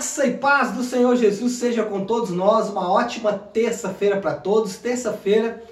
Graça e paz do Senhor Jesus seja com todos nós. Uma ótima terça-feira para todos. Terça-feira,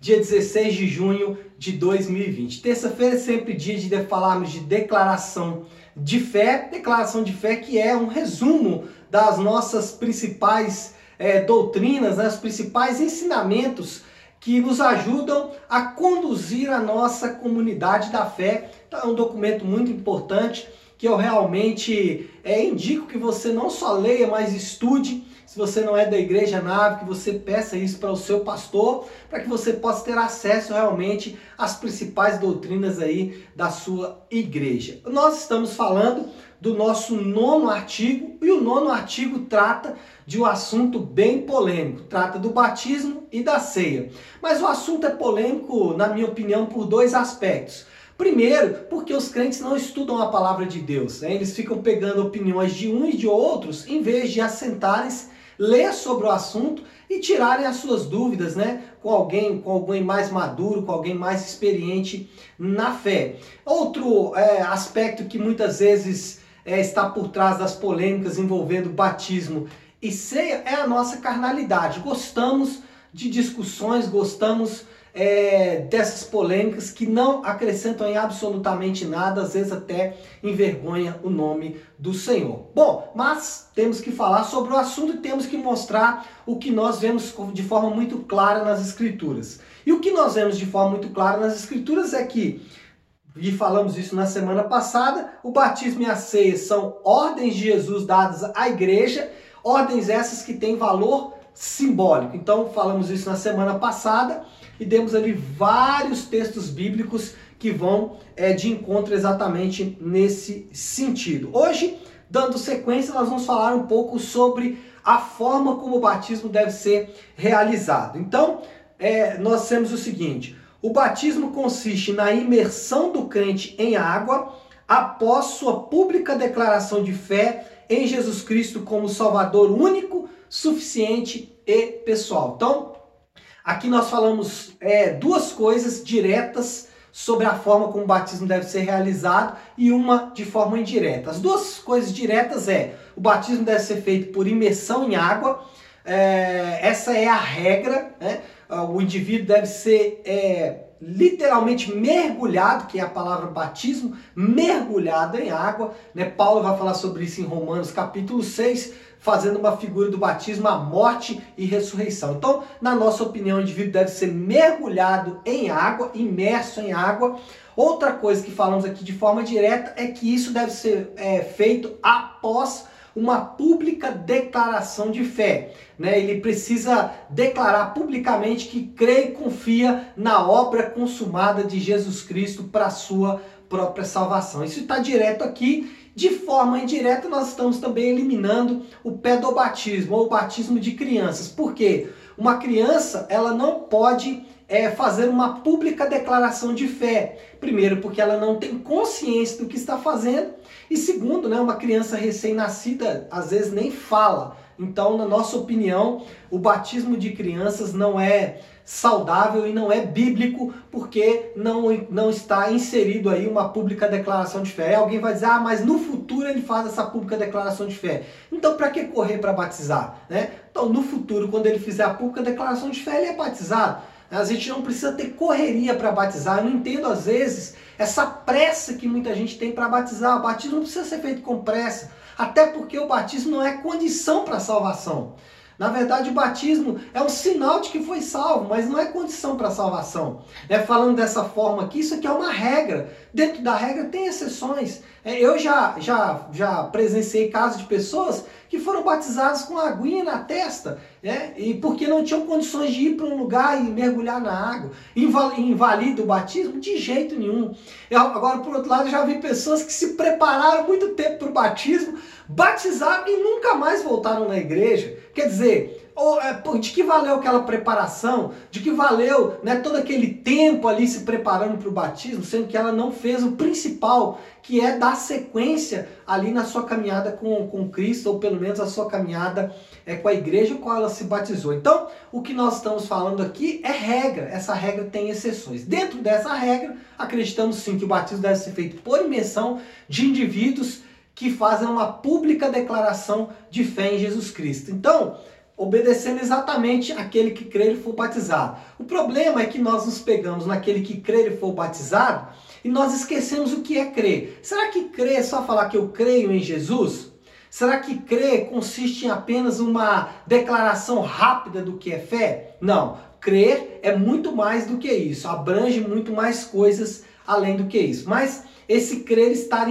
dia 16 de junho de 2020. Terça-feira é sempre dia de falarmos de declaração de fé. Declaração de fé que é um resumo das nossas principais é, doutrinas, né, os principais ensinamentos que nos ajudam a conduzir a nossa comunidade da fé. Então, é um documento muito importante que eu realmente é, indico que você não só leia, mas estude. Se você não é da Igreja Nave, que você peça isso para o seu pastor, para que você possa ter acesso realmente às principais doutrinas aí da sua igreja. Nós estamos falando do nosso nono artigo e o nono artigo trata de um assunto bem polêmico, trata do batismo e da ceia. Mas o assunto é polêmico, na minha opinião, por dois aspectos. Primeiro, porque os crentes não estudam a palavra de Deus. Né? Eles ficam pegando opiniões de um e de outros, em vez de assentarem-se, ler sobre o assunto e tirarem as suas dúvidas né? com alguém, com alguém mais maduro, com alguém mais experiente na fé. Outro é, aspecto que muitas vezes é, está por trás das polêmicas envolvendo batismo e ceia é a nossa carnalidade. Gostamos de discussões, gostamos é, dessas polêmicas que não acrescentam em absolutamente nada, às vezes até envergonha o nome do Senhor. Bom, mas temos que falar sobre o assunto e temos que mostrar o que nós vemos de forma muito clara nas Escrituras. E o que nós vemos de forma muito clara nas Escrituras é que, e falamos isso na semana passada, o batismo e a ceia são ordens de Jesus dadas à igreja, ordens essas que têm valor simbólico. Então, falamos isso na semana passada e demos ali vários textos bíblicos que vão é, de encontro exatamente nesse sentido. Hoje, dando sequência, nós vamos falar um pouco sobre a forma como o batismo deve ser realizado. Então, é, nós temos o seguinte: o batismo consiste na imersão do crente em água após sua pública declaração de fé em Jesus Cristo como Salvador único, suficiente e pessoal. Então, Aqui nós falamos é, duas coisas diretas sobre a forma como o batismo deve ser realizado e uma de forma indireta. As duas coisas diretas é o batismo deve ser feito por imersão em água. É, essa é a regra. Né? O indivíduo deve ser é, literalmente mergulhado, que é a palavra batismo, mergulhado em água. Né? Paulo vai falar sobre isso em Romanos capítulo 6 fazendo uma figura do batismo, a morte e ressurreição. Então, na nossa opinião, o indivíduo deve ser mergulhado em água, imerso em água. Outra coisa que falamos aqui de forma direta é que isso deve ser é, feito após uma pública declaração de fé. Né? Ele precisa declarar publicamente que crê e confia na obra consumada de Jesus Cristo para sua própria salvação. Isso está direto aqui de forma indireta, nós estamos também eliminando o pedobatismo ou o batismo de crianças. Por quê? Uma criança, ela não pode é, fazer uma pública declaração de fé. Primeiro, porque ela não tem consciência do que está fazendo. E segundo, né, uma criança recém-nascida às vezes nem fala. Então, na nossa opinião, o batismo de crianças não é saudável e não é bíblico porque não, não está inserido aí uma pública declaração de fé. alguém vai dizer, ah, mas no futuro ele faz essa pública declaração de fé. Então, para que correr para batizar? Né? Então, no futuro, quando ele fizer a pública declaração de fé, ele é batizado. A gente não precisa ter correria para batizar. Eu não entendo, às vezes, essa pressa que muita gente tem para batizar. O batismo não precisa ser feito com pressa. Até porque o batismo não é condição para a salvação. Na verdade, o batismo é um sinal de que foi salvo, mas não é condição para a salvação. É falando dessa forma aqui, isso aqui é uma regra. Dentro da regra tem exceções. É, eu já, já, já presenciei casos de pessoas que foram batizadas com aguinha na testa, né? e porque não tinham condições de ir para um lugar e mergulhar na água. Invalida o batismo? De jeito nenhum. Eu, agora, por outro lado, já vi pessoas que se prepararam muito tempo para o batismo, batizaram e nunca mais voltaram na igreja. Quer dizer, é, de que valeu aquela preparação? De que valeu né, todo aquele tempo ali se preparando para o batismo, sendo que ela não fez o principal, que é dar sequência ali na sua caminhada com, com Cristo, ou pelo menos a sua caminhada é, com a igreja com qual ela se batizou. Então, o que nós estamos falando aqui é regra. Essa regra tem exceções. Dentro dessa regra, acreditamos sim que o batismo deve ser feito por imersão de indivíduos que fazem uma pública declaração de fé em Jesus Cristo. Então, obedecendo exatamente aquele que crê e for batizado. O problema é que nós nos pegamos naquele que crê e for batizado e nós esquecemos o que é crer. Será que crer é só falar que eu creio em Jesus? Será que crer consiste em apenas uma declaração rápida do que é fé? Não. Crer é muito mais do que isso, abrange muito mais coisas além do que isso. Mas esse crer está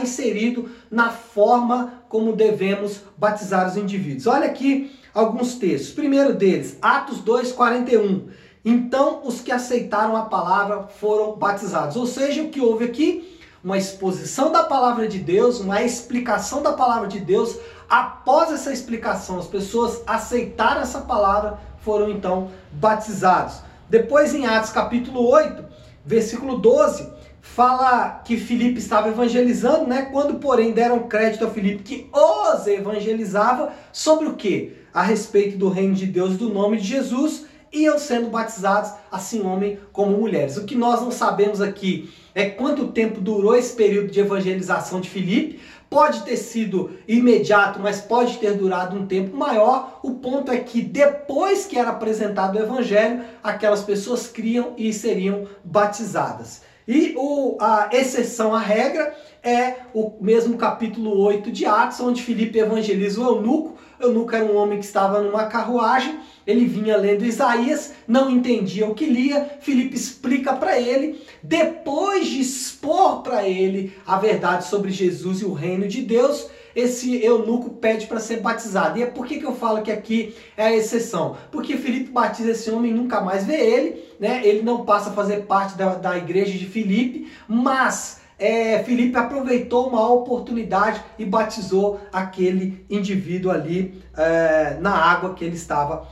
inserido na forma como devemos batizar os indivíduos. Olha aqui alguns textos. Primeiro deles, Atos 2:41. Então os que aceitaram a palavra foram batizados. Ou seja, o que houve aqui? Uma exposição da palavra de Deus, uma explicação da palavra de Deus. Após essa explicação, as pessoas aceitaram essa palavra, foram então batizados. Depois em Atos capítulo 8, versículo 12, fala que Filipe estava evangelizando, né? Quando, porém, deram crédito a Filipe que os evangelizava sobre o quê? A respeito do reino de Deus, do nome de Jesus, iam sendo batizados, assim homem como mulheres. O que nós não sabemos aqui é quanto tempo durou esse período de evangelização de Filipe. Pode ter sido imediato, mas pode ter durado um tempo maior. O ponto é que depois que era apresentado o evangelho, aquelas pessoas criam e seriam batizadas. E o, a exceção à regra é o mesmo capítulo 8 de Atos, onde Filipe evangeliza o eunuco. O eunuco era um homem que estava numa carruagem, ele vinha lendo Isaías, não entendia o que lia, Filipe explica para ele, depois de expor para ele a verdade sobre Jesus e o reino de Deus, esse eunuco pede para ser batizado. E é por que, que eu falo que aqui é a exceção? Porque Filipe batiza esse homem e nunca mais vê ele, né? Ele não passa a fazer parte da, da igreja de Filipe, mas é, Filipe aproveitou uma oportunidade e batizou aquele indivíduo ali é, na água que ele estava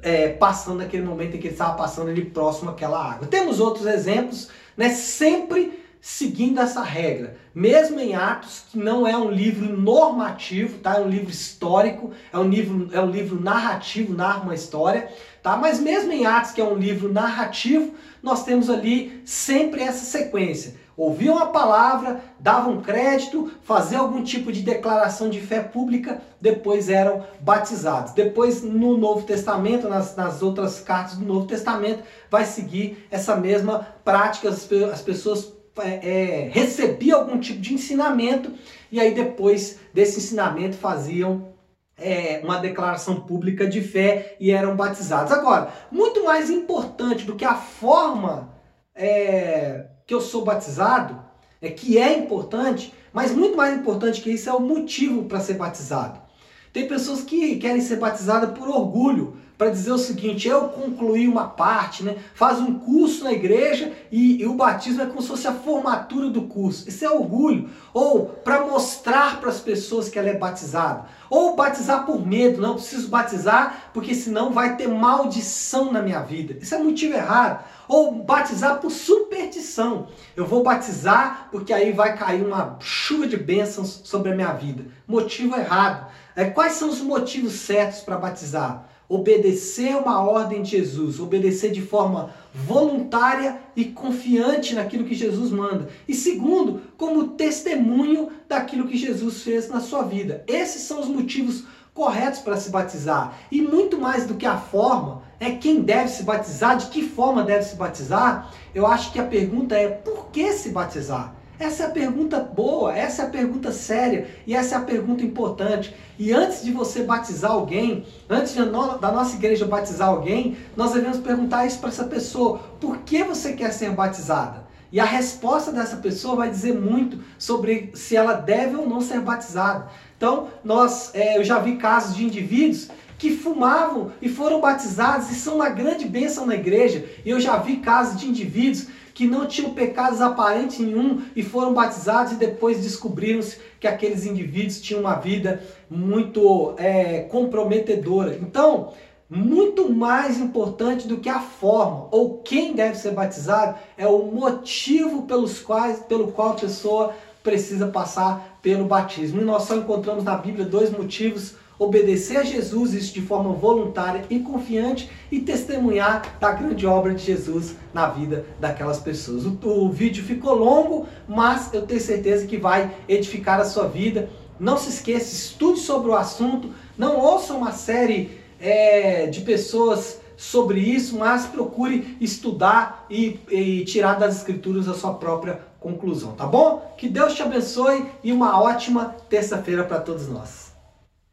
é, passando naquele momento em que ele estava passando ali próximo àquela água. Temos outros exemplos, né? Sempre seguindo essa regra. Mesmo em Atos, que não é um livro normativo, tá? É um livro histórico, é um livro, é um livro narrativo, narra uma história, tá? Mas mesmo em Atos, que é um livro narrativo, nós temos ali sempre essa sequência. Ouviam a palavra, davam crédito, faziam algum tipo de declaração de fé pública, depois eram batizados. Depois, no Novo Testamento, nas, nas outras cartas do Novo Testamento, vai seguir essa mesma prática, as, as pessoas é, é, recebia algum tipo de ensinamento e aí depois desse ensinamento faziam é, uma declaração pública de fé e eram batizados. Agora, muito mais importante do que a forma é, que eu sou batizado, é que é importante, mas muito mais importante que isso é o motivo para ser batizado. Tem pessoas que querem ser batizadas por orgulho, para dizer o seguinte: eu concluí uma parte, né? faz um curso na igreja e, e, o batismo é como se fosse a formatura do curso. Isso é orgulho. Ou para mostrar para as pessoas que ela é batizada. Ou batizar por medo, não preciso batizar porque senão vai ter maldição na minha vida. Isso é motivo errado. Ou batizar por superstição. Eu vou batizar porque aí vai cair uma chuva de bênçãos sobre a minha vida. Motivo errado. É, quais são os motivos certos para batizar? obedecer uma ordem de Jesus, obedecer de forma voluntária e confiante naquilo que Jesus manda. E segundo, como testemunho daquilo que Jesus fez na sua vida. Esses são os motivos corretos para se batizar. E muito mais do que a forma, é quem deve se batizar, de que forma deve se batizar. Eu acho que a pergunta é por que se batizar? Essa é a pergunta boa, essa é a pergunta séria e essa é a pergunta importante. E antes de você batizar alguém, antes da nossa igreja batizar alguém, nós devemos perguntar isso para essa pessoa: por que você quer ser batizada? E a resposta dessa pessoa vai dizer muito sobre se ela deve ou não ser batizada. Então, nós, é, eu já vi casos de indivíduos que fumavam e foram batizados e são uma grande bênção na igreja. E eu já vi casos de indivíduos que não tinham pecados aparentes nenhum e foram batizados e depois descobriram-se que aqueles indivíduos tinham uma vida muito é, comprometedora. Então, muito mais importante do que a forma ou quem deve ser batizado é o motivo pelos quais, pelo qual a pessoa precisa passar pelo batismo. E nós só encontramos na Bíblia dois motivos obedecer a Jesus, isso de forma voluntária e confiante, e testemunhar da grande obra de Jesus na vida daquelas pessoas. O, o, vídeo ficou longo, mas eu tenho certeza que vai edificar a sua vida. Não se esqueça, estude sobre o assunto, não ouça uma série é, de pessoas sobre isso, mas procure estudar e, e tirar das escrituras a sua própria conclusão, tá bom? Que Deus te abençoe e uma ótima terça-feira para todos nós.